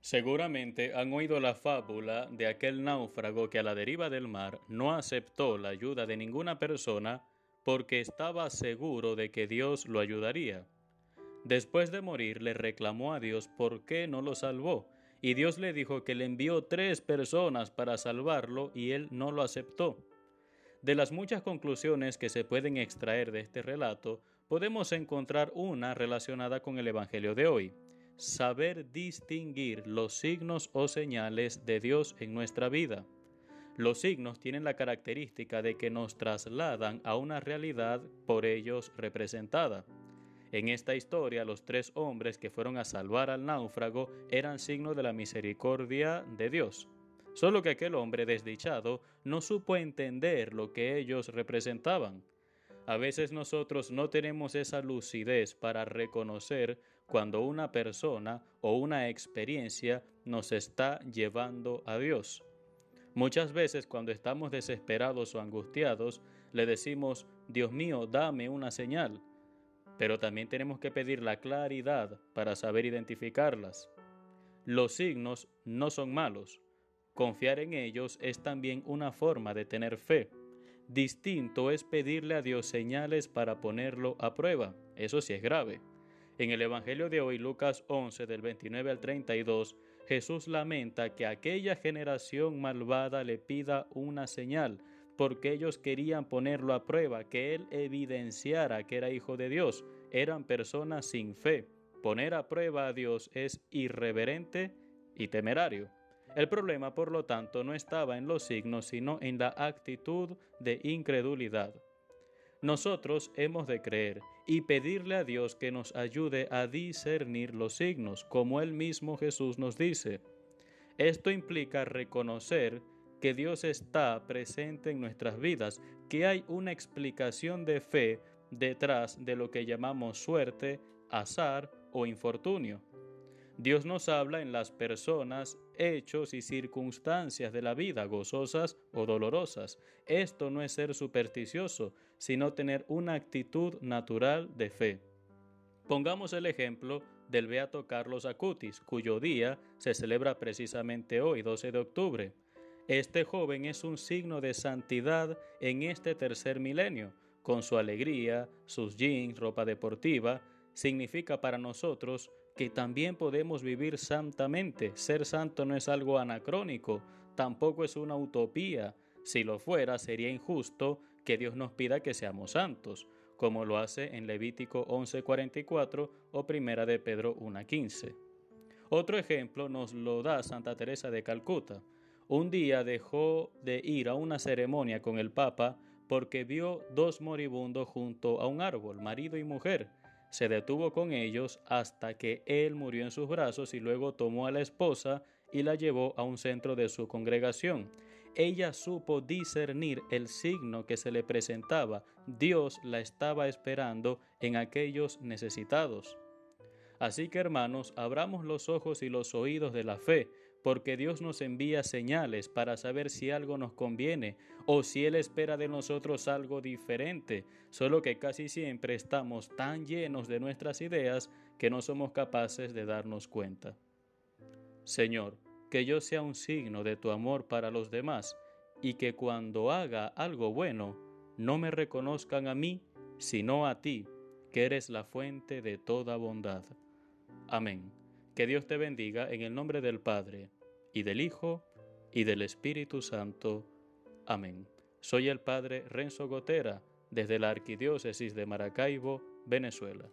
Seguramente han oído la fábula de aquel náufrago que a la deriva del mar no aceptó la ayuda de ninguna persona porque estaba seguro de que Dios lo ayudaría. Después de morir le reclamó a Dios por qué no lo salvó, y Dios le dijo que le envió tres personas para salvarlo y él no lo aceptó. De las muchas conclusiones que se pueden extraer de este relato, podemos encontrar una relacionada con el Evangelio de hoy saber distinguir los signos o señales de Dios en nuestra vida. Los signos tienen la característica de que nos trasladan a una realidad por ellos representada. En esta historia, los tres hombres que fueron a salvar al náufrago eran signo de la misericordia de Dios. Solo que aquel hombre desdichado no supo entender lo que ellos representaban. A veces nosotros no tenemos esa lucidez para reconocer cuando una persona o una experiencia nos está llevando a Dios. Muchas veces cuando estamos desesperados o angustiados, le decimos, Dios mío, dame una señal. Pero también tenemos que pedir la claridad para saber identificarlas. Los signos no son malos. Confiar en ellos es también una forma de tener fe. Distinto es pedirle a Dios señales para ponerlo a prueba. Eso sí es grave. En el Evangelio de hoy, Lucas 11, del 29 al 32, Jesús lamenta que aquella generación malvada le pida una señal, porque ellos querían ponerlo a prueba, que él evidenciara que era hijo de Dios. Eran personas sin fe. Poner a prueba a Dios es irreverente y temerario. El problema, por lo tanto, no estaba en los signos, sino en la actitud de incredulidad. Nosotros hemos de creer y pedirle a Dios que nos ayude a discernir los signos, como el mismo Jesús nos dice. Esto implica reconocer que Dios está presente en nuestras vidas, que hay una explicación de fe detrás de lo que llamamos suerte, azar o infortunio. Dios nos habla en las personas, hechos y circunstancias de la vida, gozosas o dolorosas. Esto no es ser supersticioso, sino tener una actitud natural de fe. Pongamos el ejemplo del Beato Carlos Acutis, cuyo día se celebra precisamente hoy, 12 de octubre. Este joven es un signo de santidad en este tercer milenio, con su alegría, sus jeans, ropa deportiva, significa para nosotros que también podemos vivir santamente. Ser santo no es algo anacrónico, tampoco es una utopía. Si lo fuera, sería injusto que Dios nos pida que seamos santos, como lo hace en Levítico 11:44 o Primera de Pedro 1:15. Otro ejemplo nos lo da Santa Teresa de Calcuta. Un día dejó de ir a una ceremonia con el Papa porque vio dos moribundos junto a un árbol, marido y mujer se detuvo con ellos hasta que él murió en sus brazos y luego tomó a la esposa y la llevó a un centro de su congregación. Ella supo discernir el signo que se le presentaba. Dios la estaba esperando en aquellos necesitados. Así que hermanos, abramos los ojos y los oídos de la fe, porque Dios nos envía señales para saber si algo nos conviene o si Él espera de nosotros algo diferente, solo que casi siempre estamos tan llenos de nuestras ideas que no somos capaces de darnos cuenta. Señor, que yo sea un signo de tu amor para los demás y que cuando haga algo bueno no me reconozcan a mí, sino a ti, que eres la fuente de toda bondad. Amén. Que Dios te bendiga en el nombre del Padre, y del Hijo, y del Espíritu Santo. Amén. Soy el Padre Renzo Gotera, desde la Arquidiócesis de Maracaibo, Venezuela.